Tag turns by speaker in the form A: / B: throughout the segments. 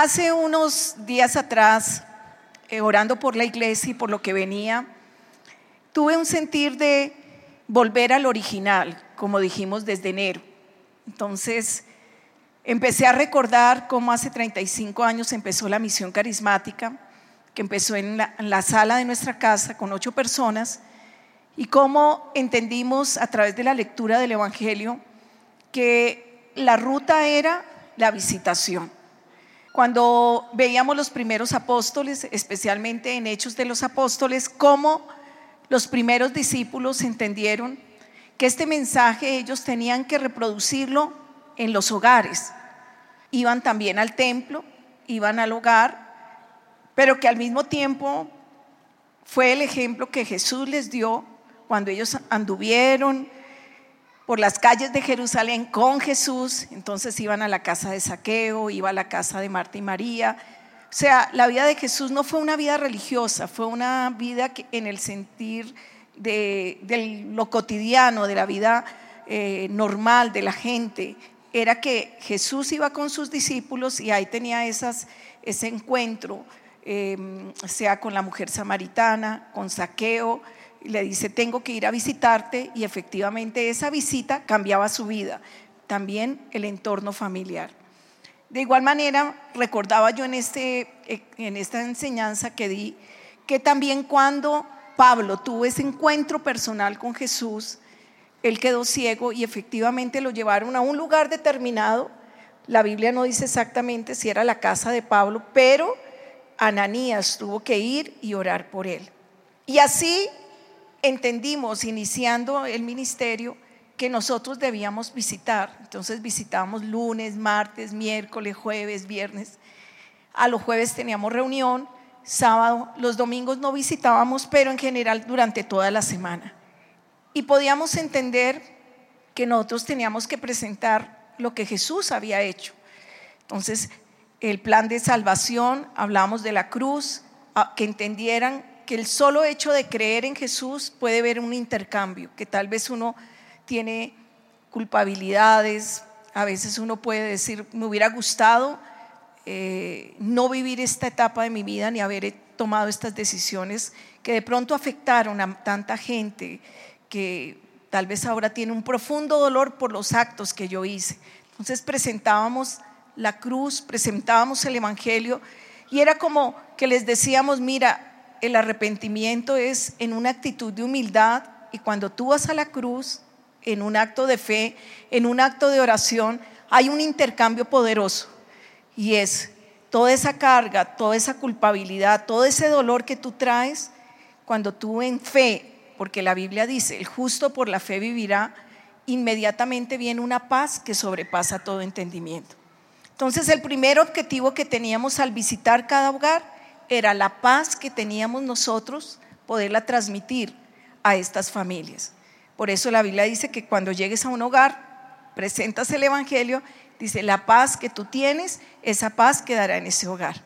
A: Hace unos días atrás, eh, orando por la iglesia y por lo que venía, tuve un sentir de volver al original, como dijimos desde enero. Entonces, empecé a recordar cómo hace 35 años empezó la misión carismática, que empezó en la, en la sala de nuestra casa con ocho personas, y cómo entendimos a través de la lectura del Evangelio que la ruta era la visitación. Cuando veíamos los primeros apóstoles, especialmente en Hechos de los Apóstoles, cómo los primeros discípulos entendieron que este mensaje ellos tenían que reproducirlo en los hogares. Iban también al templo, iban al hogar, pero que al mismo tiempo fue el ejemplo que Jesús les dio cuando ellos anduvieron, por las calles de Jerusalén con Jesús, entonces iban a la casa de Saqueo, iba a la casa de Marta y María. O sea, la vida de Jesús no fue una vida religiosa, fue una vida en el sentir de, lo cotidiano, de la vida eh, normal de la gente. Era que Jesús iba con sus discípulos y ahí tenía esas, ese encuentro, eh, sea con la mujer samaritana, con Saqueo, le dice, tengo que ir a visitarte y efectivamente esa visita cambiaba su vida, también el entorno familiar. De igual manera, recordaba yo en, este, en esta enseñanza que di, que también cuando Pablo tuvo ese encuentro personal con Jesús, él quedó ciego y efectivamente lo llevaron a un lugar determinado. La Biblia no dice exactamente si era la casa de Pablo, pero Ananías tuvo que ir y orar por él. Y así entendimos, iniciando el ministerio, que nosotros debíamos visitar. Entonces visitábamos lunes, martes, miércoles, jueves, viernes. A los jueves teníamos reunión, sábado, los domingos no visitábamos, pero en general durante toda la semana. Y podíamos entender que nosotros teníamos que presentar lo que Jesús había hecho. Entonces, el plan de salvación, hablamos de la cruz, que entendieran que el solo hecho de creer en Jesús puede ver un intercambio, que tal vez uno tiene culpabilidades, a veces uno puede decir, me hubiera gustado eh, no vivir esta etapa de mi vida ni haber tomado estas decisiones que de pronto afectaron a tanta gente que tal vez ahora tiene un profundo dolor por los actos que yo hice. Entonces presentábamos la cruz, presentábamos el Evangelio y era como que les decíamos, mira, el arrepentimiento es en una actitud de humildad y cuando tú vas a la cruz, en un acto de fe, en un acto de oración, hay un intercambio poderoso y es toda esa carga, toda esa culpabilidad, todo ese dolor que tú traes, cuando tú en fe, porque la Biblia dice, el justo por la fe vivirá, inmediatamente viene una paz que sobrepasa todo entendimiento. Entonces el primer objetivo que teníamos al visitar cada hogar era la paz que teníamos nosotros, poderla transmitir a estas familias. Por eso la Biblia dice que cuando llegues a un hogar, presentas el Evangelio, dice, la paz que tú tienes, esa paz quedará en ese hogar.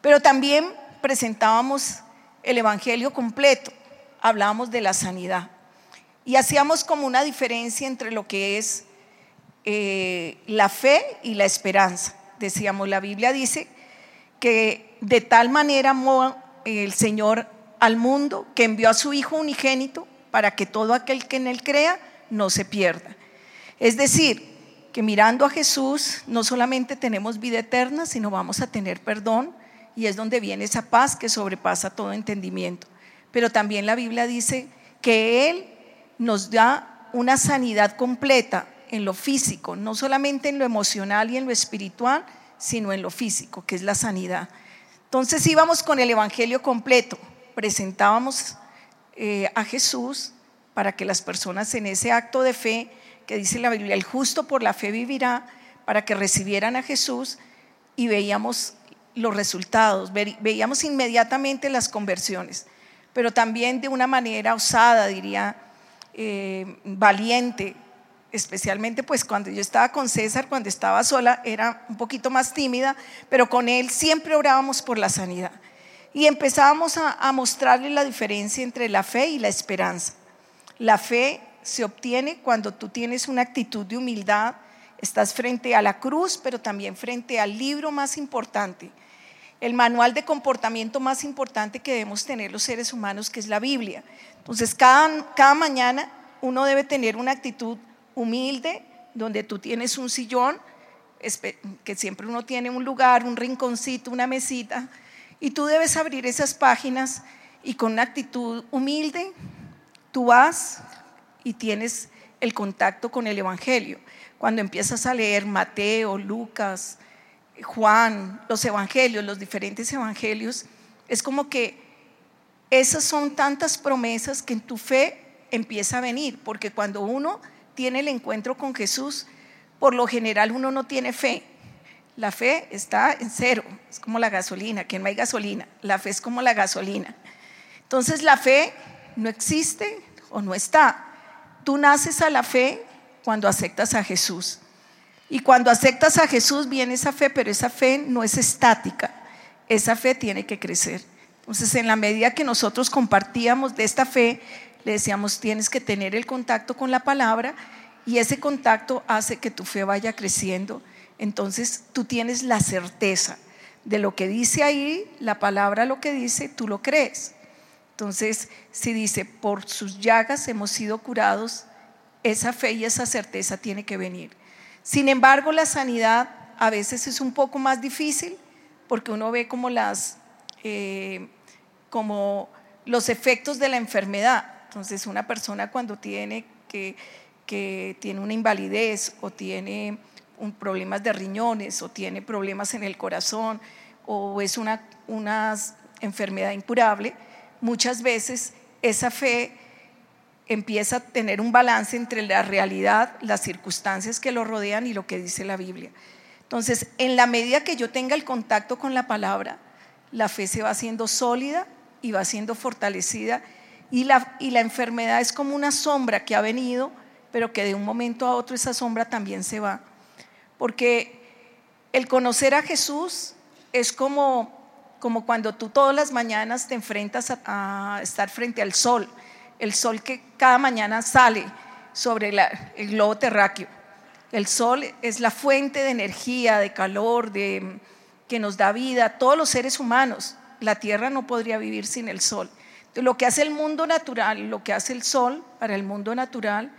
A: Pero también presentábamos el Evangelio completo, hablábamos de la sanidad y hacíamos como una diferencia entre lo que es eh, la fe y la esperanza. Decíamos, la Biblia dice que de tal manera amó el Señor al mundo que envió a su Hijo unigénito para que todo aquel que en él crea no se pierda. Es decir, que mirando a Jesús no solamente tenemos vida eterna, sino vamos a tener perdón y es donde viene esa paz que sobrepasa todo entendimiento. Pero también la Biblia dice que Él nos da una sanidad completa en lo físico, no solamente en lo emocional y en lo espiritual, sino en lo físico, que es la sanidad. Entonces íbamos con el Evangelio completo, presentábamos eh, a Jesús para que las personas en ese acto de fe, que dice la Biblia, el justo por la fe vivirá, para que recibieran a Jesús y veíamos los resultados, veíamos inmediatamente las conversiones, pero también de una manera osada, diría, eh, valiente, especialmente pues cuando yo estaba con César, cuando estaba sola, era un poquito más tímida, pero con él siempre orábamos por la sanidad. Y empezábamos a, mostrarle la diferencia entre la fe y la esperanza. La fe se obtiene cuando tú tienes una actitud de humildad Estás frente a la cruz, pero también frente al libro más importante, el manual de comportamiento más importante que debemos tener los seres humanos, que es la Biblia. Entonces, cada, cada mañana uno debe tener una actitud humilde, donde tú tienes un sillón, que siempre uno tiene un lugar, un rinconcito, una mesita, y tú debes abrir esas páginas y con una actitud humilde, tú vas y tienes el contacto con el Evangelio. Cuando empiezas a leer Mateo, Lucas, Juan, los Evangelios, los diferentes Evangelios, es como que esas son tantas promesas que en tu fe empieza a venir, porque cuando uno tiene el encuentro con Jesús, por lo general uno no tiene fe. La fe está en cero, es como la gasolina, que no hay gasolina, la fe es como la gasolina. Entonces la fe no existe o no está. Tú naces a la fe cuando aceptas a Jesús. Y cuando aceptas a Jesús viene esa fe, pero esa fe no es estática, esa fe tiene que crecer. Entonces en la medida que nosotros compartíamos de esta fe, le decíamos, tienes que tener el contacto con la palabra y ese contacto hace que tu fe vaya creciendo. Entonces tú tienes la certeza de lo que dice ahí, la palabra lo que dice, tú lo crees. Entonces, si dice, por sus llagas hemos sido curados, esa fe y esa certeza tiene que venir. Sin embargo, la sanidad a veces es un poco más difícil porque uno ve como las, eh, como los efectos de la enfermedad. Entonces, una persona cuando tiene que, que tiene una invalidez o tiene un, problemas de riñones o tiene problemas en el corazón o es una, una enfermedad incurable, muchas veces esa fe empieza a tener un balance entre la realidad, las circunstancias que lo rodean y lo que dice la Biblia. Entonces, en la medida que yo tenga el contacto con la palabra, la fe se va haciendo sólida y va siendo fortalecida y la, enfermedad es como una sombra que ha venido, pero que de un momento a otro esa sombra también se va. Porque el conocer a Jesús es como, como cuando tú todas las mañanas te enfrentas a, estar frente al sol, el sol que cada mañana sale sobre el globo terráqueo. El sol es la fuente de energía, de calor, de, que nos da vida a todos los seres humanos. La tierra no podría vivir sin el sol. Lo que hace el mundo natural, lo que hace el sol para el mundo natural,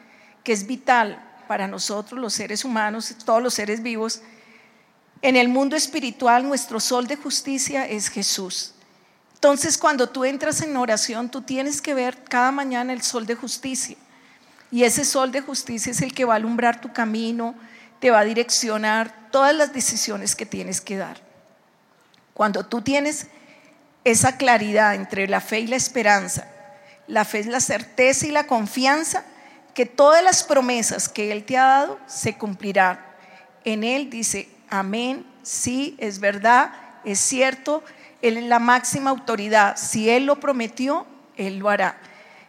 A: que es vital para nosotros los seres humanos, todos los seres vivos, en el mundo espiritual nuestro sol de justicia es Jesús. Entonces cuando tú entras en oración, tú tienes que ver cada mañana el sol de justicia. Y ese sol de justicia es el que va a alumbrar tu camino, te va a direccionar todas las decisiones que tienes que dar. Cuando tú tienes esa claridad entre la fe y la esperanza. La fe es la certeza y la confianza que todas las promesas que Él te ha dado se cumplirán. En Él dice, amén, sí, es verdad, es cierto, Él es la máxima autoridad. Si Él lo prometió, Él lo hará.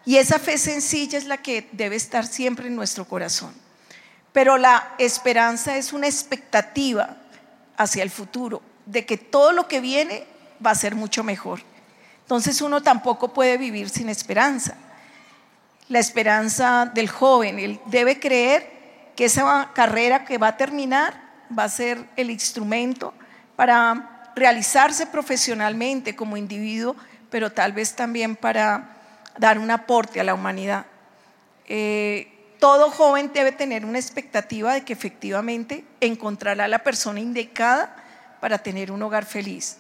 A: Y esa fe sencilla es la que debe estar siempre en nuestro corazón. Pero la esperanza es una expectativa hacia el futuro, de que todo lo que viene va a ser mucho mejor. Entonces uno tampoco puede vivir sin esperanza. La esperanza del joven, él debe creer que esa carrera que va a terminar va a ser el instrumento para realizarse profesionalmente como individuo, pero tal vez también para dar un aporte a la humanidad. Eh, todo joven debe tener una expectativa de que efectivamente encontrará la persona indicada para tener un hogar feliz.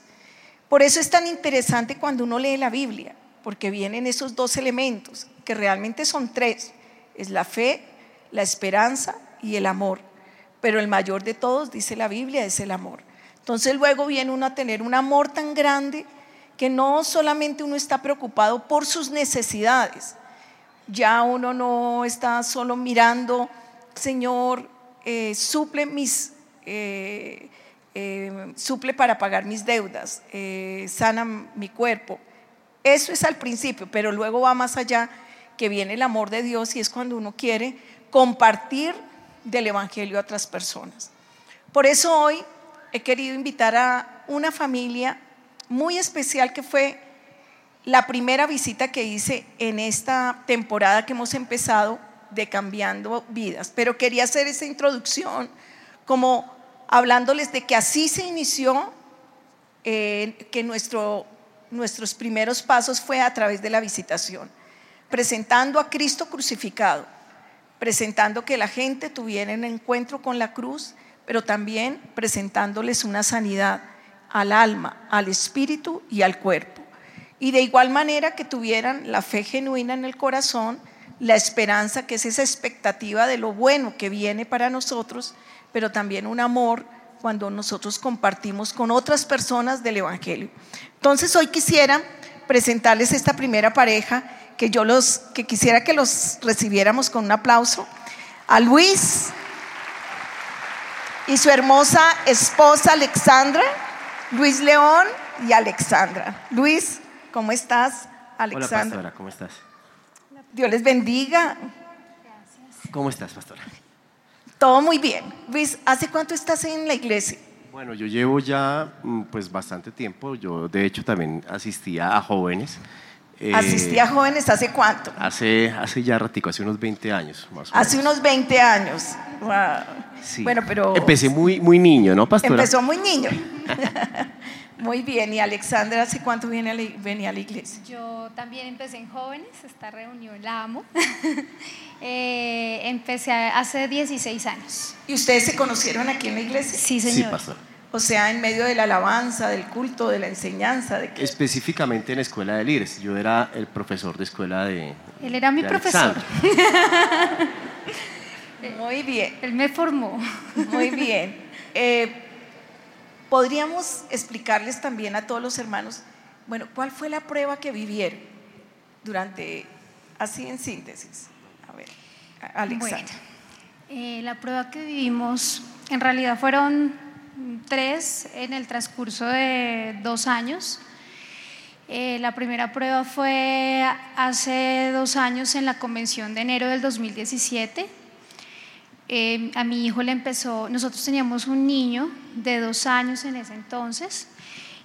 A: Por eso es tan interesante cuando uno lee la Biblia, porque vienen esos dos elementos, que realmente son tres. Es la fe, la esperanza y el amor. Pero el mayor de todos, dice la Biblia, es el amor. Entonces luego viene uno a tener un amor tan grande que no solamente uno está preocupado por sus necesidades, ya uno no está solo mirando, Señor, eh, suple mis... Eh, eh, suple para pagar mis deudas, eh, sana mi cuerpo. Eso es al principio, pero luego va más allá, que viene el amor de Dios y es cuando uno quiere compartir del Evangelio a otras personas. Por eso hoy he querido invitar a una familia muy especial que fue la primera visita que hice en esta temporada que hemos empezado de Cambiando Vidas. Pero quería hacer esa introducción como hablándoles de que así se inició, eh, que nuestro, nuestros primeros pasos fue a través de la visitación, presentando a Cristo crucificado, presentando que la gente tuviera un encuentro con la cruz, pero también presentándoles una sanidad al alma, al espíritu y al cuerpo. Y de igual manera que tuvieran la fe genuina en el corazón, la esperanza que es esa expectativa de lo bueno que viene para nosotros, pero también un amor cuando nosotros compartimos con otras personas del Evangelio. Entonces hoy quisiera presentarles esta primera pareja que yo los que quisiera que los recibiéramos con un aplauso a Luis y su hermosa esposa Alexandra, Luis León y Alexandra. Luis, ¿cómo estás?
B: Alexandra. Hola, pastora, ¿cómo estás?
A: Dios les bendiga.
B: ¿Cómo estás, pastora?
A: Todo muy bien. Luis, ¿hace cuánto estás en la iglesia?
B: Bueno, yo llevo ya mm, pues bastante tiempo. Yo de hecho también asistía a jóvenes.
A: Eh, ¿Asistía a jóvenes hace cuánto?
B: Hace, hace ya ratico, hace unos 20 años más
A: o Hace unos 20 años. Wow.
B: Sí. Bueno, pero... Empecé muy, muy niño, ¿no, pastora?
A: Empezó muy niño. Muy bien, y Alexandra, ¿hace cuánto viene a la, venía a la iglesia?
C: Yo también empecé en jóvenes, esta reunión la amo. eh, empecé hace 16 años.
A: ¿Y ustedes se conocieron aquí en la iglesia?
C: Sí, señor. Sí, pastor.
A: O sea, en medio de la alabanza, del culto, de la enseñanza. ¿de
B: Específicamente en la escuela de líderes. Yo era el profesor de escuela de.
C: Él era mi profesor.
A: Muy bien.
C: Él me formó.
A: Muy bien. Eh, Podríamos explicarles también a todos los hermanos, bueno, ¿cuál fue la prueba que vivieron durante, así en síntesis? A ver, Alexandra.
C: Eh, la prueba que vivimos, en realidad fueron tres en el transcurso de dos años. Eh, la primera prueba fue hace dos años en la convención de enero del 2017 Em, a mi hijo le empezó, nosotros teníamos un niño de dos años en ese entonces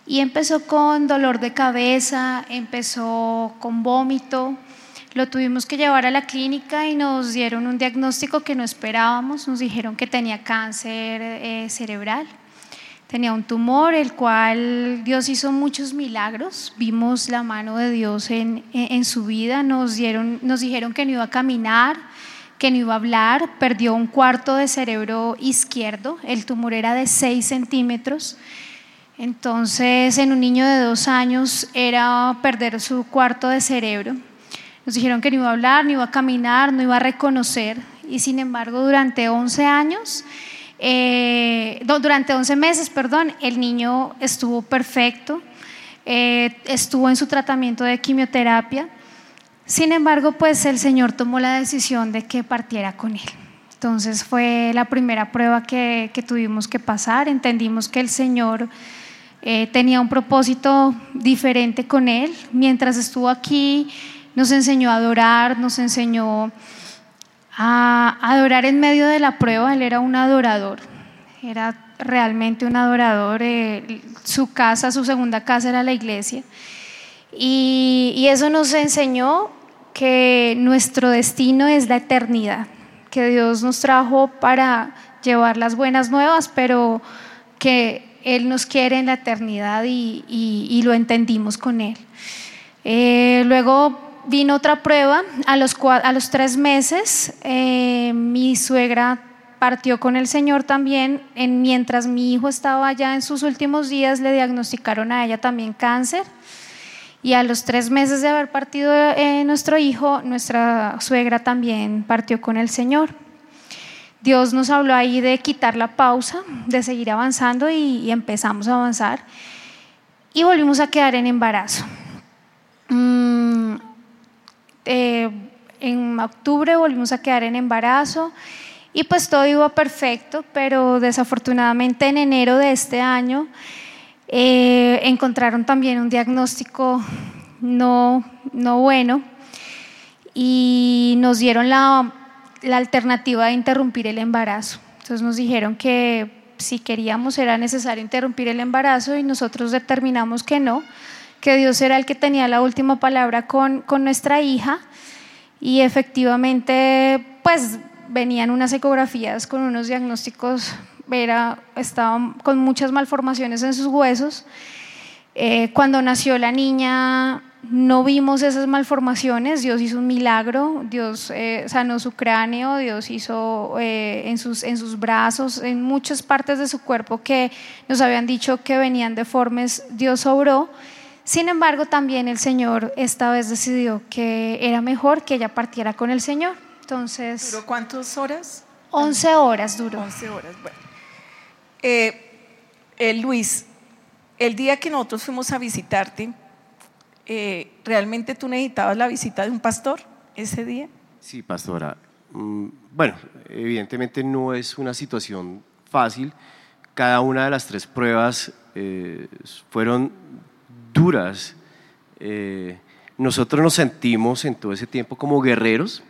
C: y empezó con dolor de cabeza, empezó con vómito, lo tuvimos que llevar a la clínica y nos dieron un diagnóstico que no esperábamos, nos dijeron que tenía cáncer eh, cerebral. Tenía un tumor, el cual Dios hizo muchos milagros. Vimos la mano de Dios en, su vida. Nos, dieron, nos dijeron que no iba a caminar, que no iba a hablar, perdió un cuarto de cerebro izquierdo, el tumor era de 6 centímetros. Entonces, en un niño de dos años era perder su cuarto de cerebro. Nos dijeron que no iba a hablar, no iba a caminar, no iba a reconocer. Y sin embargo, durante 11 años, eh, durante 11 meses, perdón, el niño estuvo perfecto, eh, estuvo en su tratamiento de quimioterapia. Sin embargo, pues el Señor tomó la decisión de que partiera con él. Entonces fue la primera prueba que, tuvimos que pasar. Entendimos que el Señor eh, tenía un propósito diferente con él. Mientras estuvo aquí, nos enseñó a adorar, nos enseñó a adorar en medio de la prueba. Él era un adorador, era realmente un adorador. Eh, su casa, su segunda casa era la iglesia. Y, eso nos enseñó que nuestro destino es la eternidad, que Dios nos trajo para llevar las buenas nuevas, pero que Él nos quiere en la eternidad y, lo entendimos con Él. Eh, luego vino otra prueba, a los, tres meses eh, mi suegra partió con el Señor también, en, mientras mi hijo estaba ya en sus últimos días le diagnosticaron a ella también cáncer. Y a los tres meses de haber partido eh, nuestro hijo, nuestra suegra también partió con el Señor. Dios nos habló ahí de quitar la pausa, de seguir avanzando y, empezamos a avanzar. Y volvimos a quedar en embarazo. Mm, eh, en octubre volvimos a quedar en embarazo y pues todo iba perfecto, pero desafortunadamente en enero de este año eh, encontraron también un diagnóstico no, no bueno y nos dieron la, la alternativa de interrumpir el embarazo. Entonces nos dijeron que si queríamos era necesario interrumpir el embarazo y nosotros determinamos que no, que Dios era el que tenía la última palabra con, con nuestra hija y efectivamente pues venían unas ecografías con unos diagnósticos era, estaba con muchas malformaciones en sus huesos. Eh, cuando nació la niña no vimos esas malformaciones, Dios hizo un milagro, Dios eh, sanó su cráneo, Dios hizo eh, en, sus, en sus brazos, en muchas partes de su cuerpo que nos habían dicho que venían deformes, Dios obró. Sin embargo, también el Señor esta vez decidió que era mejor que ella partiera con el Señor. Entonces,
A: ¿Duró cuántas horas?
C: 11 horas duró.
A: 11 horas, bueno. Eh, Luis, el día que nosotros fuimos a visitarte, eh, ¿realmente tú necesitabas la visita de un pastor ese día?
B: Sí, pastora. Mm, bueno, evidentemente no es una situación fácil. Cada una de las tres pruebas eh, fueron duras. Eh, nosotros nos sentimos en todo ese tiempo como guerreros,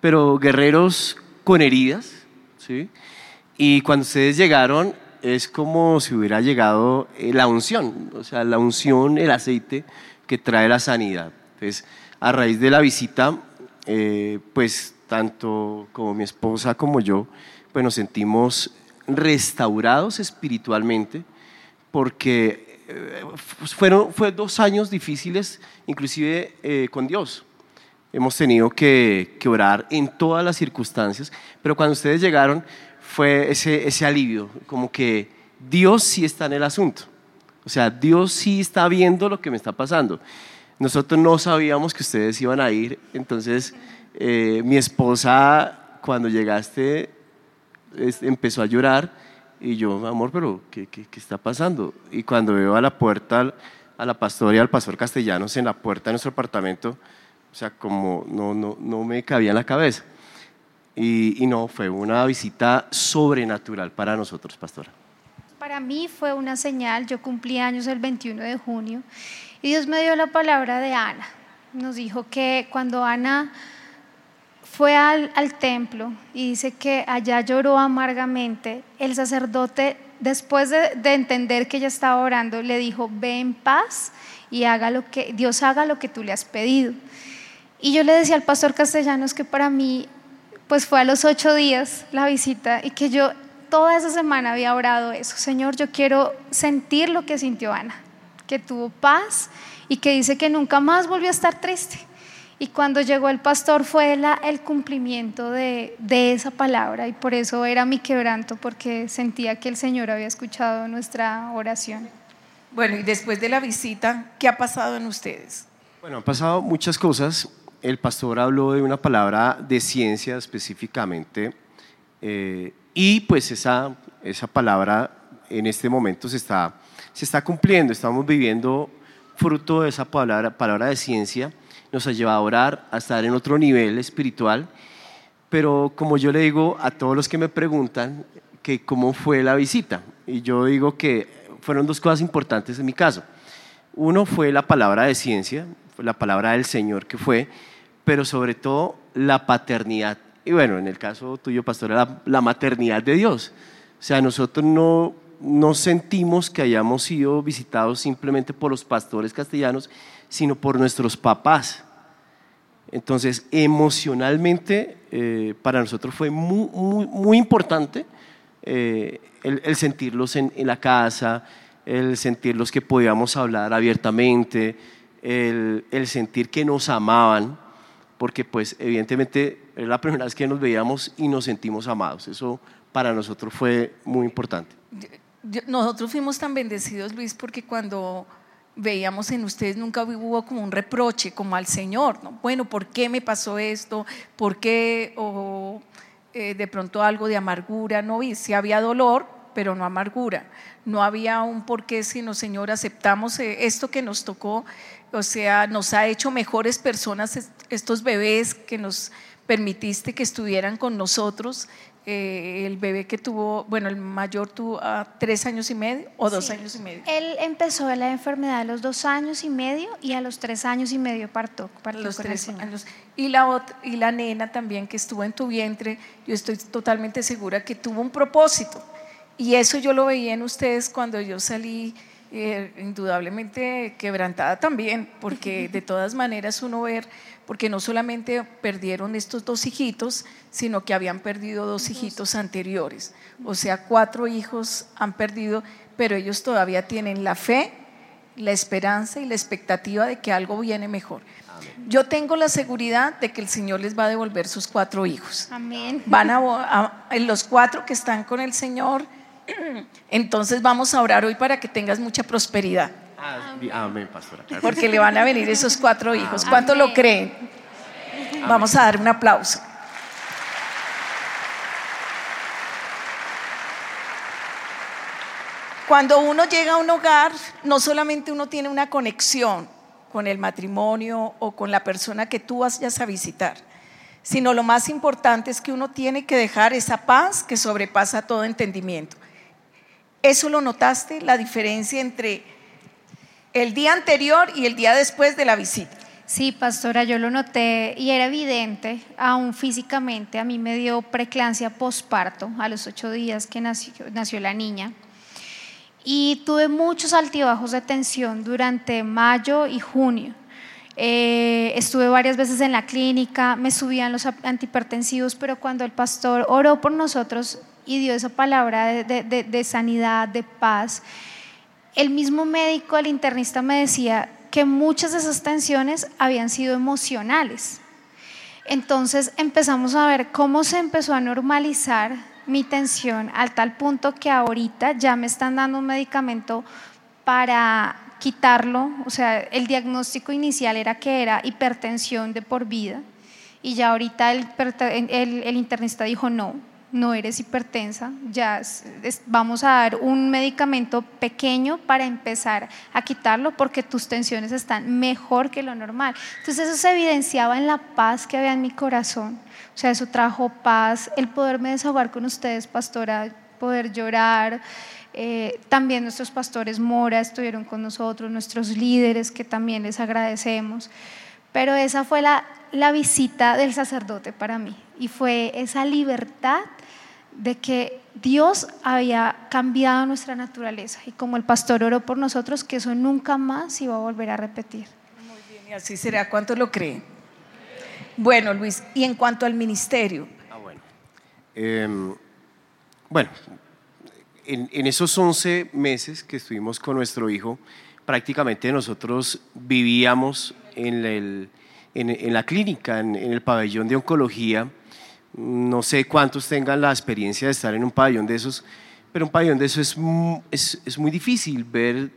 B: pero guerreros con heridas. ¿sí? Y cuando ustedes llegaron, es como si hubiera llegado la unción, o sea, la unción, el aceite que trae la sanidad. Entonces, a raíz de la visita, eh, pues tanto como mi esposa como yo, pues nos sentimos restaurados espiritualmente porque eh, fueron fue dos años difíciles, inclusive eh, con Dios. Hemos tenido que, que, orar en todas las circunstancias, pero cuando ustedes llegaron fue ese, ese alivio, como que Dios sí está en el asunto. O sea, Dios sí está viendo lo que me está pasando. Nosotros no sabíamos que ustedes iban a ir, entonces eh, mi esposa cuando llegaste empezó a llorar y yo, amor, pero ¿qué, qué, qué está pasando? Y cuando veo a la puerta a la pastora y al pastor Castellanos en la puerta de nuestro apartamento, o sea, como no, no, no me cabía en la cabeza. Y, no, fue una visita sobrenatural para nosotros, pastora.
C: Para mí fue una señal, yo cumplí años el 21 de junio y Dios me dio la palabra de Ana. Nos dijo que cuando Ana fue al, al, templo y dice que allá lloró amargamente, el sacerdote, después de, de, entender que ella estaba orando, le dijo, ve en paz y haga lo que, Dios haga lo que tú le has pedido. Y yo le decía al pastor Castellanos que para mí, pues fue a los ocho días la visita y que yo toda esa semana había orado eso. Señor, yo quiero sentir lo que sintió Ana, que tuvo paz y que dice que nunca más volvió a estar triste. Y cuando llegó el pastor fue la, el cumplimiento de, de, esa palabra y por eso era mi quebranto, porque sentía que el Señor había escuchado nuestra oración.
A: Bueno, y después de la visita, ¿qué ha pasado en ustedes?
B: Bueno, han pasado muchas cosas. El pastor habló de una palabra de ciencia específicamente. Eh, y pues esa, esa palabra en este momento se está, se está cumpliendo, estamos viviendo fruto de esa palabra, palabra de ciencia, nos ha llevado a orar, a estar en otro nivel espiritual, pero como yo le digo a todos los que me preguntan que cómo fue la visita, y yo digo que fueron dos cosas importantes en mi caso. Uno fue la palabra de ciencia, la palabra del Señor que fue, pero sobre todo la paternidad y bueno, en el caso tuyo, pastor, la, la maternidad de Dios. O sea, nosotros no, no sentimos que hayamos sido visitados simplemente por los pastores castellanos, sino por nuestros papás. Entonces, emocionalmente, eh, para nosotros fue muy, muy, muy importante eh, el, sentirlos en, en, la casa, el sentirlos que podíamos hablar abiertamente, el, sentir que nos amaban porque pues evidentemente era la primera vez que nos veíamos y nos sentimos amados. Eso para nosotros fue muy importante.
A: Nosotros fuimos tan bendecidos, Luis, porque cuando veíamos en ustedes nunca hubo como un reproche, como al Señor, ¿no? Bueno, ¿por qué me pasó esto? ¿Por qué? O eh, de pronto algo de amargura, no vi, sí había dolor, pero no amargura. No había un por qué, sino Señor, aceptamos eh, esto que nos tocó o sea, nos ha hecho mejores personas estos bebés que nos permitiste que estuvieran con nosotros. Eh, el bebé que tuvo, bueno, el mayor tuvo a tres años y medio o dos sí. años y medio.
C: Él empezó la enfermedad a los dos años y medio y a los tres años y medio partó. partió
A: los tres años. Y la, otra, y la nena también que estuvo en tu vientre, yo estoy totalmente segura que tuvo un propósito. Y eso yo lo veía en ustedes cuando yo salí eh, indudablemente quebrantada también, porque de todas maneras uno ver, porque no solamente perdieron estos dos hijitos, sino que habían perdido dos hijitos anteriores. O sea, cuatro hijos han perdido, pero ellos todavía tienen la fe, la esperanza y la expectativa de que algo viene mejor. Yo tengo la seguridad de que el Señor les va a devolver sus cuatro hijos.
C: Amén.
A: Van a, los cuatro que están con el Señor. Entonces vamos a orar hoy para que tengas mucha prosperidad.
B: Amén, pastora.
A: Porque le van a venir esos cuatro hijos. ¿Cuánto lo creen? Vamos a dar un aplauso. Cuando uno llega a un hogar, no solamente uno tiene una conexión con el matrimonio o con la persona que tú vayas a visitar, sino lo más importante es que uno tiene que dejar esa paz que sobrepasa todo entendimiento. ¿Eso lo notaste? La diferencia entre el día anterior y el día después de la visita.
C: Sí, pastora, yo lo noté y era evidente, aún físicamente, a mí me dio preclancia posparto a los ocho días que nació, nació la niña y tuve muchos altibajos de tensión durante mayo y junio. Eh, estuve varias veces en la clínica, me subían los antihipertensivos, pero cuando el pastor oró por nosotros y dio esa palabra de, de sanidad, de paz, el mismo médico, el internista me decía que muchas de esas tensiones habían sido emocionales. Entonces empezamos a ver cómo se empezó a normalizar mi tensión al tal punto que ahorita ya me están dando un medicamento para quitarlo, o sea, el diagnóstico inicial era que era hipertensión de por vida y ya ahorita el, el, internista dijo no, no eres hipertensa, ya vamos a dar un medicamento pequeño para empezar a quitarlo porque tus tensiones están mejor que lo normal. Entonces eso se evidenciaba en la paz que había en mi corazón o sea, eso trajo paz, el poderme desahogar con ustedes, pastora, poder llorar. Eh, también nuestros pastores Mora estuvieron con nosotros, nuestros líderes que también les agradecemos. Pero esa fue la, la visita del sacerdote para mí y fue esa libertad de que Dios había cambiado nuestra naturaleza y como el pastor oró por nosotros, que eso nunca más iba a volver a repetir.
A: Muy bien, y así será. ¿Cuánto lo creen? Bueno, Luis, y en cuanto al ministerio.
B: Ah, bueno. Em, bueno, en, esos 11 meses que estuvimos con nuestro hijo, prácticamente nosotros vivíamos en, la clínica, en, el pabellón de oncología. No sé cuántos tengan la experiencia de estar en un pabellón de esos, pero un pabellón de esos es, es muy difícil ver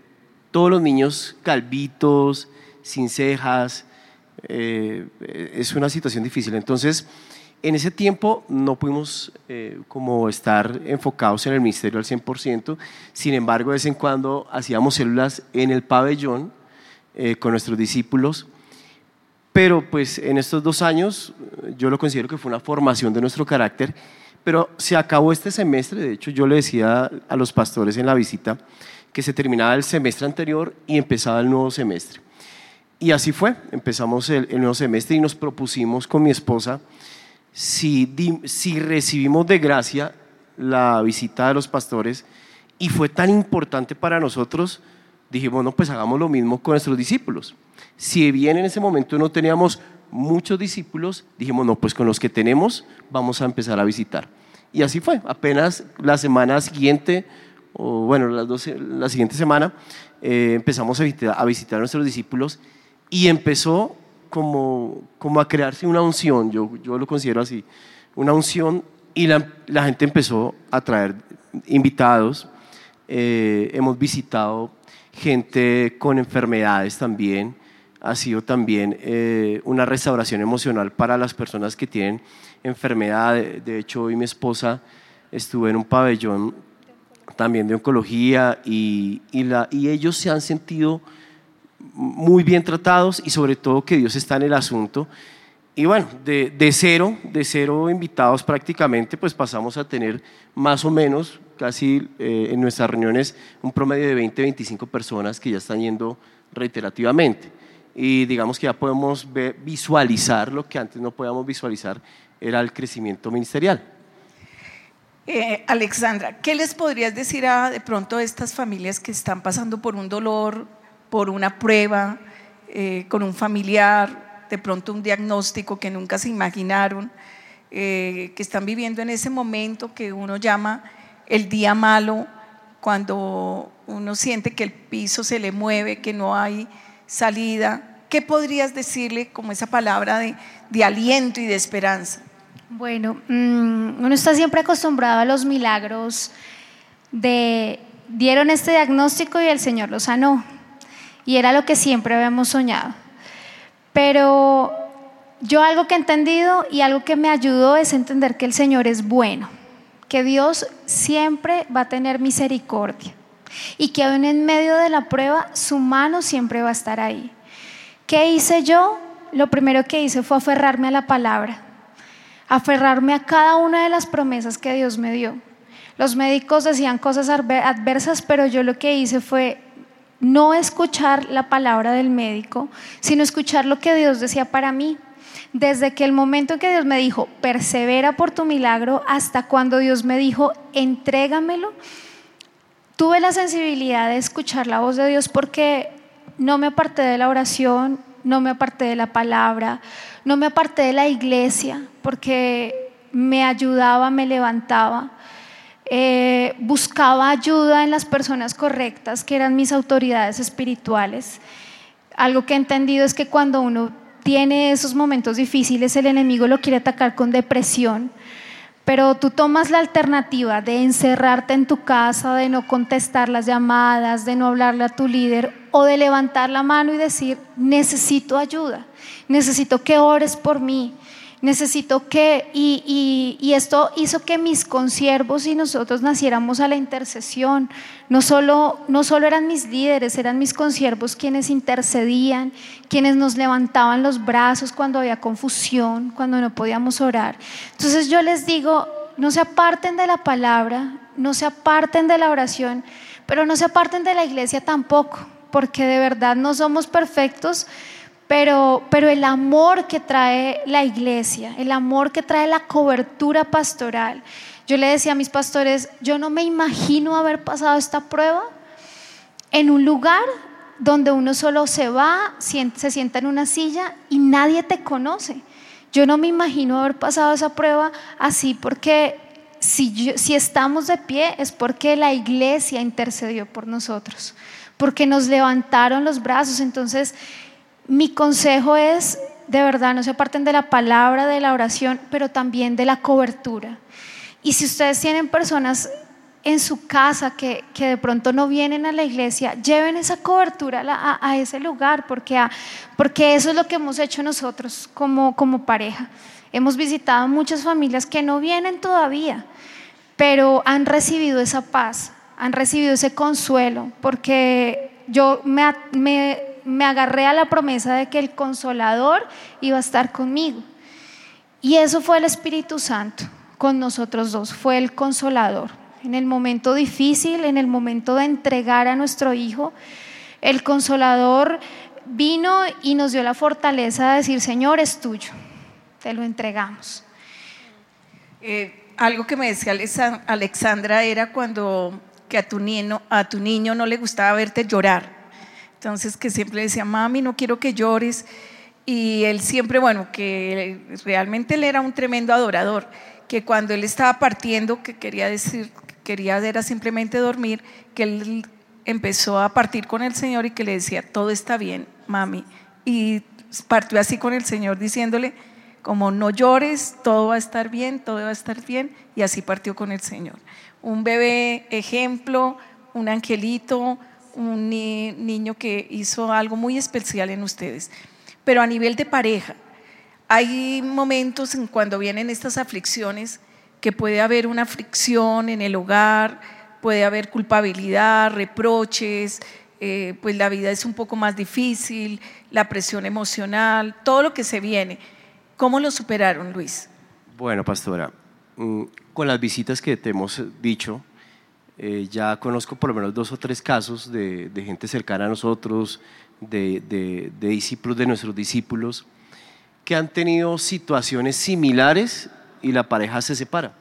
B: todos los niños calvitos, sin cejas, eh, es una situación difícil. Entonces, en ese tiempo no pudimos eh, como estar enfocados en el ministerio al 100%, sin embargo, de vez en cuando hacíamos células en el pabellón eh, con nuestros discípulos, pero pues en estos dos años yo lo considero que fue una formación de nuestro carácter, pero se acabó este semestre, de hecho yo le decía a los pastores en la visita que se terminaba el semestre anterior y empezaba el nuevo semestre. Y así fue, empezamos el, nuevo semestre y nos propusimos con mi esposa si, si recibimos de gracia la visita de los pastores y fue tan importante para nosotros, dijimos, no, pues hagamos lo mismo con nuestros discípulos. Si bien en ese momento no teníamos muchos discípulos, dijimos, no, pues con los que tenemos vamos a empezar a visitar. Y así fue, apenas la semana siguiente, o bueno, la siguiente semana, eh, empezamos a visitar, a visitar a nuestros discípulos y empezó como, como a crearse una unción, yo, yo lo considero así, una unción y la, la gente empezó a traer invitados, eh, hemos visitado gente con enfermedades también, ha sido también eh, una restauración emocional para las personas que tienen enfermedad, de hecho hoy mi esposa estuvo en un pabellón también de oncología y, y, la, y ellos se han sentido muy bien tratados y sobre todo que Dios está en el asunto. Y bueno, de, cero, de cero invitados prácticamente, pues pasamos a tener más o menos, casi eh, en nuestras reuniones, un promedio de 20, 25 personas que ya están yendo reiterativamente. Y digamos que ya podemos visualizar lo que antes no podíamos visualizar, era el crecimiento ministerial.
A: Eh, Alexandra, ¿qué les podrías decir a de pronto a estas familias que están pasando por un dolor, por una prueba, eh, con un familiar, de pronto un diagnóstico que nunca se imaginaron, eh, que están viviendo en ese momento que uno llama el día malo, cuando uno siente que el piso se le mueve, que no hay salida? ¿Qué podrías decirle como esa palabra de, aliento y de esperanza?
C: Bueno, mm, uno está siempre acostumbrado a los milagros de dieron este diagnóstico y el Señor lo sanó. Y era lo que siempre habíamos soñado. Pero yo algo que he entendido y algo que me ayudó es entender que el Señor es bueno, que Dios siempre va a tener misericordia y que aún en medio de la prueba su mano siempre va a estar ahí. ¿Qué hice yo? Lo primero que hice fue aferrarme a la palabra aferrarme a cada una de las promesas que Dios me dio. Los médicos decían cosas adversas, pero yo lo que hice fue no escuchar la palabra del médico, sino escuchar lo que Dios decía para mí. Desde que el momento en que Dios me dijo, persevera por tu milagro, hasta cuando Dios me dijo, entrégamelo, tuve la sensibilidad de escuchar la voz de Dios porque no me aparté de la oración, no me aparté de la palabra, no me aparté de la iglesia porque me ayudaba, me levantaba. Eh, buscaba ayuda en las personas correctas, que eran mis autoridades espirituales. Algo que he entendido es que cuando uno tiene esos momentos difíciles, el enemigo lo quiere atacar con depresión, pero tú tomas la alternativa de encerrarte en tu casa, de no contestar las llamadas, de no hablarle a tu líder o de levantar la mano y decir, necesito ayuda, necesito que ores por mí, necesito que, y, esto hizo que mis consiervos y nosotros naciéramos a la intercesión. No solo, no solo eran mis líderes, eran mis consiervos quienes intercedían, quienes nos levantaban los brazos cuando había confusión, cuando no podíamos orar. Entonces yo les digo, no se aparten de la palabra, no se aparten de la oración, pero no se aparten de la iglesia tampoco porque de verdad no somos perfectos, pero, pero el amor que trae la iglesia, el amor que trae la cobertura pastoral. Yo le decía a mis pastores, yo no me imagino haber pasado esta prueba en un lugar donde uno solo se va, se sienta en una silla y nadie te conoce. Yo no me imagino haber pasado esa prueba así porque si, si estamos de pie es porque la iglesia intercedió por nosotros porque nos levantaron los brazos. Entonces, mi consejo es, de verdad, no se aparten de la palabra, de la oración, pero también de la cobertura. Y si ustedes tienen personas en su casa que, de pronto no vienen a la iglesia, lleven esa cobertura a, ese lugar, porque, porque eso es lo que hemos hecho nosotros como, como pareja. Hemos visitado muchas familias que no vienen todavía, pero han recibido esa paz, han recibido ese consuelo, porque yo me, me, agarré a la promesa de que el consolador iba a estar conmigo. Y eso fue el Espíritu Santo con nosotros dos, fue el consolador. En el momento difícil, en el momento de entregar a nuestro hijo, el consolador vino y nos dio la fortaleza de decir, Señor, es tuyo, te lo entregamos.
A: Eh, algo que me decía Alexandra era cuando que a tu niño no le gustaba verte llorar. Entonces que siempre decía, mami, no quiero que llores. Y él siempre, bueno, que realmente él era un tremendo adorador, que cuando él estaba partiendo, que quería decir, quería era simplemente dormir, que él empezó a partir con el Señor y que le decía, todo está bien, mami. Y partió así con el Señor diciéndole, como no llores, todo va a estar bien, todo va a estar bien, y así partió con el Señor un bebé ejemplo, un angelito, un niño que hizo algo muy especial en ustedes. Pero a nivel de pareja, hay momentos en cuando vienen estas aflicciones que puede haber una fricción en el hogar, puede haber culpabilidad, reproches, eh, pues la vida es un poco más difícil, la presión emocional, todo lo que se viene. ¿Cómo lo superaron, Luis?
B: Bueno, pastora, mm, con las visitas que te hemos dicho, eh, ya conozco por lo menos dos o tres casos de, gente cercana a nosotros, de, discípulos de nuestros discípulos, que han tenido situaciones similares y la pareja se separa.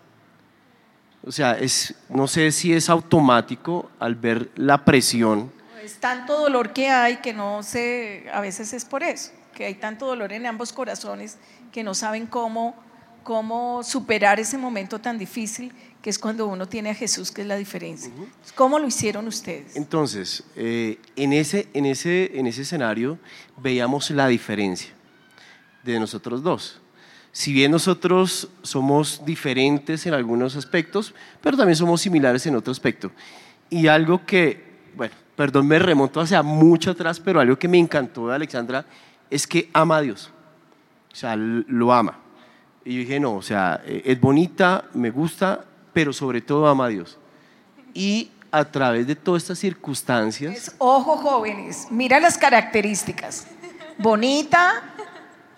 B: O sea, es, no sé si es automático al ver la presión.
A: Es tanto dolor que hay que no sé, a veces es por eso, que hay tanto dolor en ambos corazones que no saben cómo, cómo superar ese momento tan difícil que es cuando uno tiene a Jesús, que es la diferencia. ¿Cómo lo hicieron ustedes?
B: Entonces, eh, en, ese, en, ese, en ese escenario veíamos la diferencia de nosotros dos. Si bien nosotros somos diferentes en algunos aspectos, pero también somos similares en otro aspecto. Y algo que, bueno, perdón, me remonto hacia mucho atrás, pero algo que me encantó de Alexandra es que ama a Dios. O sea, lo ama. Y yo dije, no, o sea, eh, es bonita, me gusta, pero sobre todo ama a Dios. Y a través de todas estas circunstancias...
A: ojo jóvenes, mira las características. Bonita,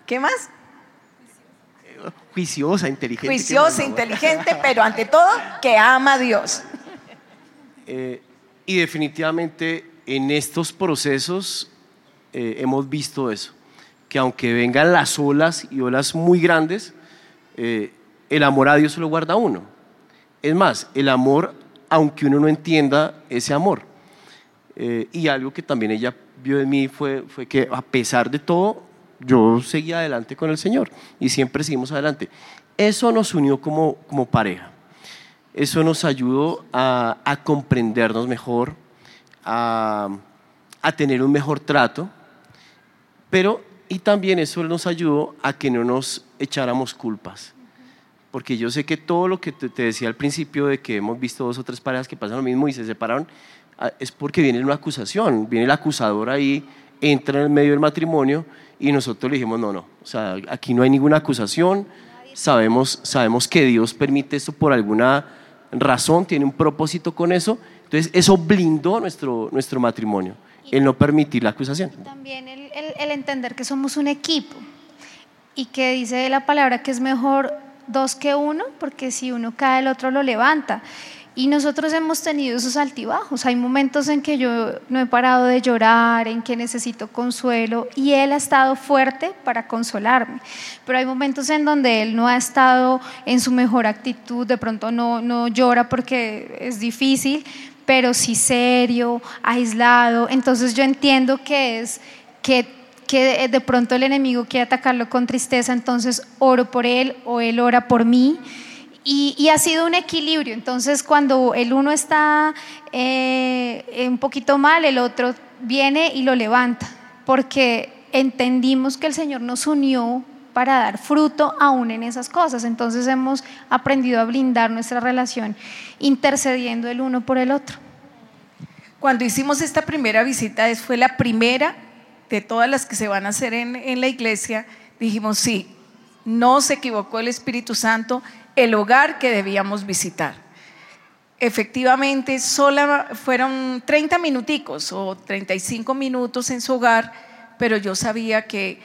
A: ¿qué más?
B: Juiciosa, inteligente.
A: Juiciosa, inteligente, pero ante todo que ama a Dios.
B: Eh, y definitivamente en estos procesos eh, hemos visto eso, que aunque vengan las olas y olas muy grandes, eh, el amor a Dios lo guarda uno. Es más, el amor, aunque uno no entienda ese amor. y algo que también ella vio en mí fue, que a pesar de todo, yo seguía adelante con el Señor y siempre seguimos adelante. Eso nos unió como, pareja. Eso nos ayudó a, a comprendernos mejor, a, a, tener un mejor trato, pero y también eso nos ayudó a que no nos echáramos culpas. Porque yo sé que todo lo que te, decía al principio de que hemos visto dos o tres parejas que pasan lo mismo y se separaron, ah, es porque viene una acusación, viene el acusador ahí, entra en el medio del matrimonio y nosotros le dijimos, no, no, o sea, aquí no hay ninguna acusación, sabemos, sabemos que Dios permite esto por alguna razón, tiene un propósito con eso, entonces eso blindó nuestro, nuestro matrimonio, el no permitir la acusación.
C: También el, el entender que somos un equipo y que dice la palabra que es mejor dos que uno, porque si uno cae el otro lo levanta. Y nosotros hemos tenido esos altibajos. Hay momentos en que yo no he parado de llorar, en que necesito consuelo y Él ha estado fuerte para consolarme. Pero hay momentos en donde Él no ha estado en su mejor actitud, de pronto no, no llora porque es difícil, pero sí serio, aislado. Entonces yo entiendo que es que que de pronto el enemigo quiere atacarlo con tristeza, entonces oro por él o él ora por mí y, ha sido un equilibrio. Entonces, cuando el uno está eh, un poquito mal, el otro viene y lo levanta, porque entendimos que el Señor nos unió para dar fruto aún en esas cosas. Entonces hemos aprendido a blindar nuestra relación intercediendo el uno por el otro.
A: Cuando hicimos esta primera visita, fue la primera de todas las que se van a hacer en, en la iglesia, dijimos, sí, no se equivocó el Espíritu Santo, el hogar que debíamos visitar. Efectivamente, solo fueron 30 minuticos o 35 minutos en su hogar, pero yo sabía que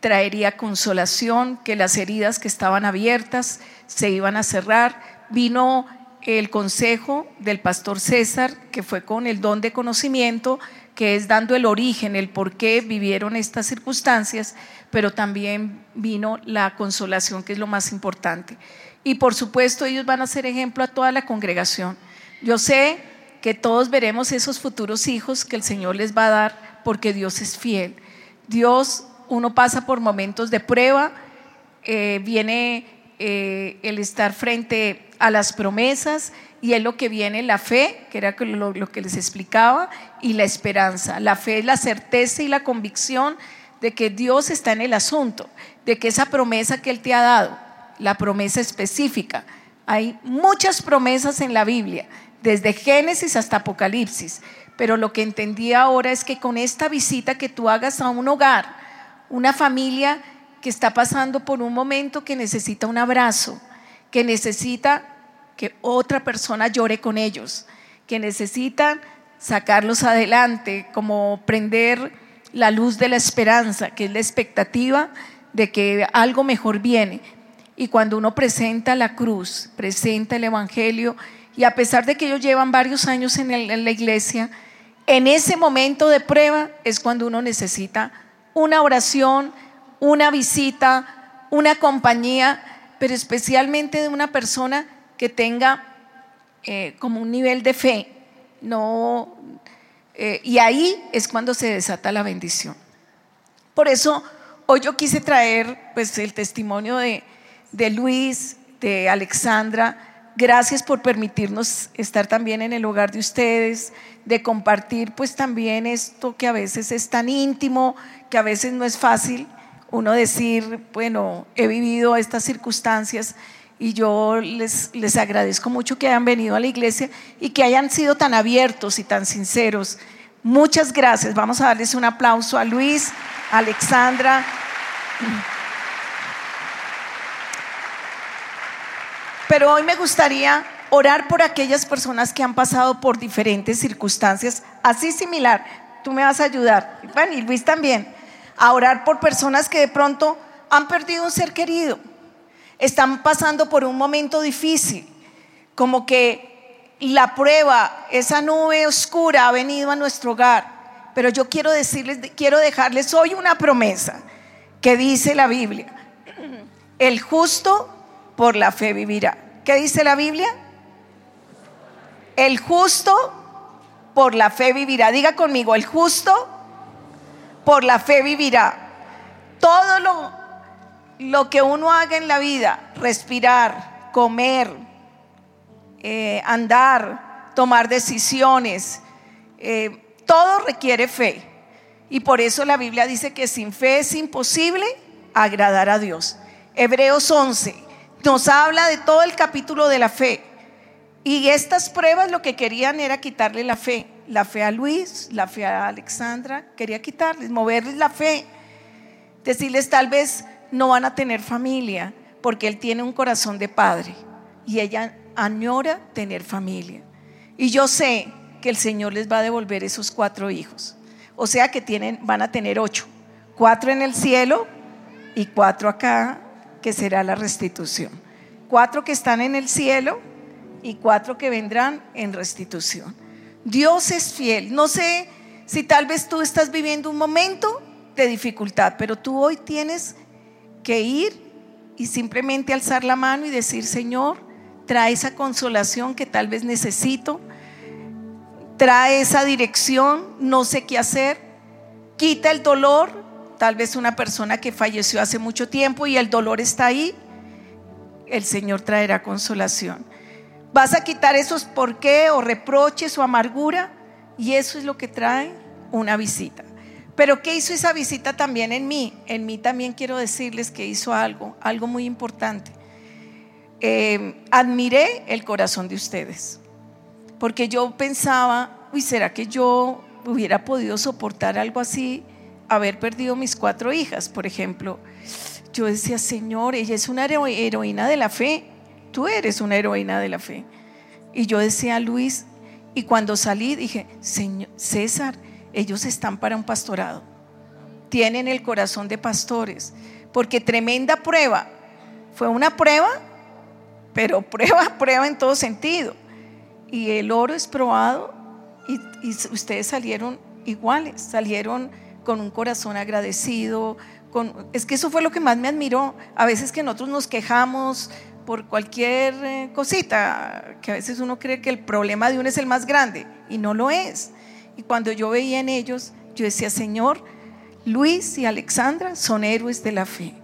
A: traería consolación, que las heridas que estaban abiertas se iban a cerrar. Vino el consejo del pastor César, que fue con el don de conocimiento, que es dando el origen, el por qué vivieron estas circunstancias, pero también vino la consolación, que es lo más importante. Y por supuesto ellos van a ser ejemplo a toda la congregación. Yo sé que todos veremos esos futuros hijos que el Señor les va a dar porque Dios es fiel. Dios, uno pasa por momentos de prueba, eh, viene eh, el estar frente a las promesas y es lo que viene la fe, que era lo, que les explicaba, y la esperanza. La fe es la certeza y la convicción de que Dios está en el asunto, de que esa promesa que Él te ha dado, la promesa específica. Hay muchas promesas en la Biblia, desde Génesis hasta Apocalipsis, pero lo que entendí ahora es que con esta visita que tú hagas a un hogar, una familia que está pasando por un momento que necesita un abrazo, que necesita que otra persona llore con ellos, que necesita sacarlos adelante, como prender la luz de la esperanza, que es la expectativa de que algo mejor viene. Y cuando uno presenta la cruz, presenta el Evangelio, y a pesar de que ellos llevan varios años en, la iglesia, en ese momento de prueba es cuando uno necesita una oración, una visita, una compañía, pero especialmente de una persona que tenga eh, como un nivel de fe. No, eh, y ahí es cuando se desata la bendición. Por eso hoy yo quise traer pues, el testimonio de, de Luis, de Alexandra. Gracias por permitirnos estar también en el hogar de ustedes, de compartir pues también esto que a veces es tan íntimo, que a veces no es fácil uno decir, bueno, he vivido estas circunstancias y yo les, les agradezco mucho que hayan venido a la iglesia y que hayan sido tan abiertos y tan sinceros. Muchas gracias. Vamos a darles un aplauso a Luis, a Alexandra. Pero hoy me gustaría orar por aquellas personas que han pasado por diferentes circunstancias, así similar. Tú me vas a ayudar, y Luis también, a orar por personas que de pronto han perdido un ser querido, están pasando por un momento difícil, como que la prueba, esa nube oscura ha venido a nuestro hogar. Pero yo quiero decirles, quiero dejarles hoy una promesa que dice la Biblia. El justo por la fe vivirá. ¿Qué dice la Biblia? El justo por la fe vivirá. Diga conmigo, el justo por la fe vivirá. Todo lo, lo que uno haga en la vida, respirar, comer, eh, andar, tomar decisiones, eh, todo requiere fe. Y por eso la Biblia dice que sin fe es imposible agradar a Dios. Hebreos 11 nos habla de todo el capítulo de la fe. Y estas pruebas lo que querían era quitarle la fe. La fe a Luis, la fe a Alexandra, quería quitarles, moverles la fe. Decirles tal vez no van a tener familia porque él tiene un corazón de padre y ella añora tener familia. Y yo sé que el Señor les va a devolver esos cuatro hijos. O sea que tienen, van a tener ocho. Cuatro en el cielo y cuatro acá que será la restitución. Cuatro que están en el cielo y cuatro que vendrán en restitución. Dios es fiel. No sé si tal vez tú estás viviendo un momento de dificultad, pero tú hoy tienes que ir y simplemente alzar la mano y decir, Señor, trae esa consolación que tal vez necesito, trae esa dirección, no sé qué hacer, quita el dolor, tal vez una persona que falleció hace mucho tiempo y el dolor está ahí, el Señor traerá consolación. Vas a quitar esos por qué o reproches o amargura y eso es lo que trae una visita. Pero ¿qué hizo esa visita también en mí? En mí también quiero decirles que hizo algo, algo muy importante. Eh, admiré el corazón de ustedes, porque yo pensaba, uy, ¿será que yo hubiera podido soportar algo así? haber perdido mis cuatro hijas, por ejemplo, yo decía, Señor, ella es una heroína de la fe, tú eres una heroína de la fe. Y yo decía, Luis, y cuando salí dije, Señor, César, ellos están para un pastorado, tienen el corazón de pastores, porque tremenda prueba, fue una prueba, pero prueba, prueba en todo sentido. Y el oro es probado y, ustedes salieron iguales, salieron con un corazón agradecido. Con, es que eso fue lo que más me admiró. A veces que nosotros nos quejamos por cualquier eh, cosita, que a veces uno cree que el problema de uno es el más grande y no lo es. Y cuando yo veía en ellos, yo decía, Señor, Luis y Alexandra son héroes de la fe.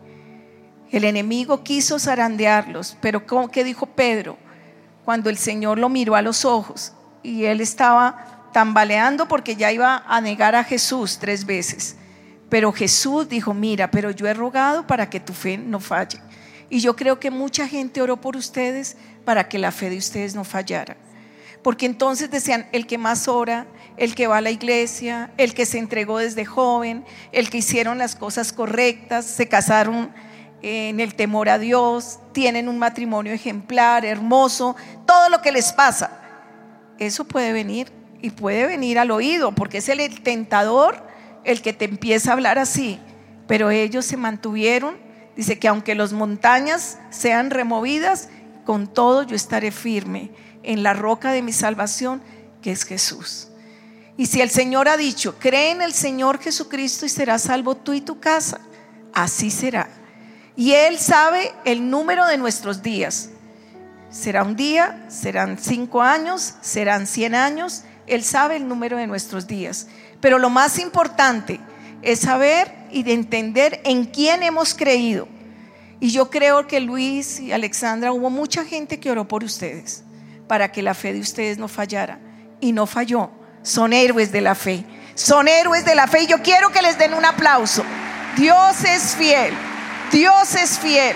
A: El enemigo quiso zarandearlos, pero ¿qué dijo Pedro? Cuando el Señor lo miró a los ojos y él estaba tambaleando porque ya iba a negar a Jesús tres veces. Pero Jesús dijo, mira, pero yo he rogado para que tu fe no falle. Y yo creo que mucha gente oró por ustedes para que la fe de ustedes no fallara. Porque entonces decían, el que más ora, el que va a la iglesia, el que se entregó desde joven, el que hicieron las cosas correctas, se casaron en el temor a Dios, tienen un matrimonio ejemplar, hermoso, todo lo que les pasa. Eso puede venir y puede venir al oído, porque es el tentador el que te empieza a hablar así. Pero ellos se mantuvieron, dice que aunque las montañas sean removidas, con todo yo estaré firme en la roca de mi salvación, que es Jesús. Y si el Señor ha dicho, cree en el Señor Jesucristo y serás salvo tú y tu casa, así será. Y Él sabe el número de nuestros días. Será un día, serán cinco años, serán cien años. Él sabe el número de nuestros días. Pero lo más importante es saber y de entender en quién hemos creído. Y yo creo que Luis y Alexandra, hubo mucha gente que oró por ustedes para que la fe de ustedes no fallara. Y no falló. Son héroes de la fe. Son héroes de la fe. Y yo quiero que les den un aplauso. Dios es fiel. Dios es fiel.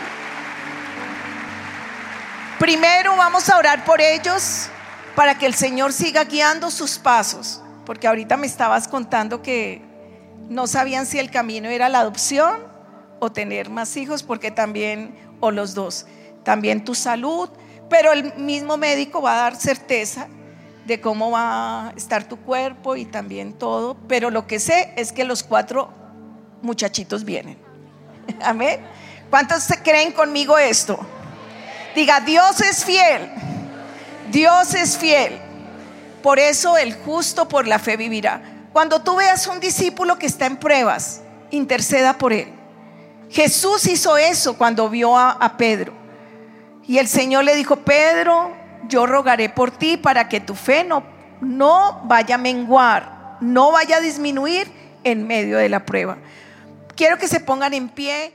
A: Primero vamos a orar por ellos para que el Señor siga guiando sus pasos. Porque ahorita me estabas contando que no sabían si el camino era la adopción o tener más hijos, porque también, o los dos, también tu salud, pero el mismo médico va a dar certeza de cómo va a estar tu cuerpo y también todo, pero lo que sé es que los cuatro muchachitos vienen. Amén. ¿Cuántos creen conmigo esto? Diga, Dios es fiel. Dios es fiel. Por eso el justo por la fe vivirá. Cuando tú veas un discípulo que está en pruebas, interceda por él. Jesús hizo eso cuando vio a, Pedro. Y el Señor le dijo, Pedro, yo rogaré por ti para que tu fe no, no vaya a menguar, no vaya a disminuir en medio de la prueba. Quiero que se pongan en pie.